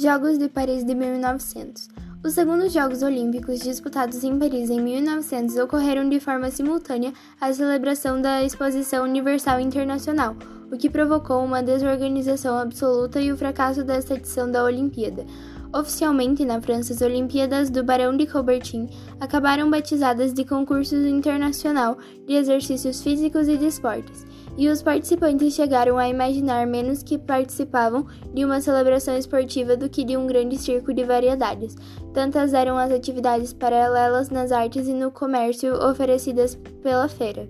Jogos de Paris de 1900. Os segundos Jogos Olímpicos, disputados em Paris em 1900, ocorreram de forma simultânea à celebração da Exposição Universal Internacional, o que provocou uma desorganização absoluta e o fracasso desta edição da Olimpíada. Oficialmente, na França, as Olimpíadas do Barão de Coubertin acabaram batizadas de Concurso Internacional de Exercícios Físicos e de Esportes, e os participantes chegaram a imaginar menos que participavam de uma celebração esportiva do que de um grande circo de variedades. Tantas eram as atividades paralelas nas artes e no comércio oferecidas pela feira.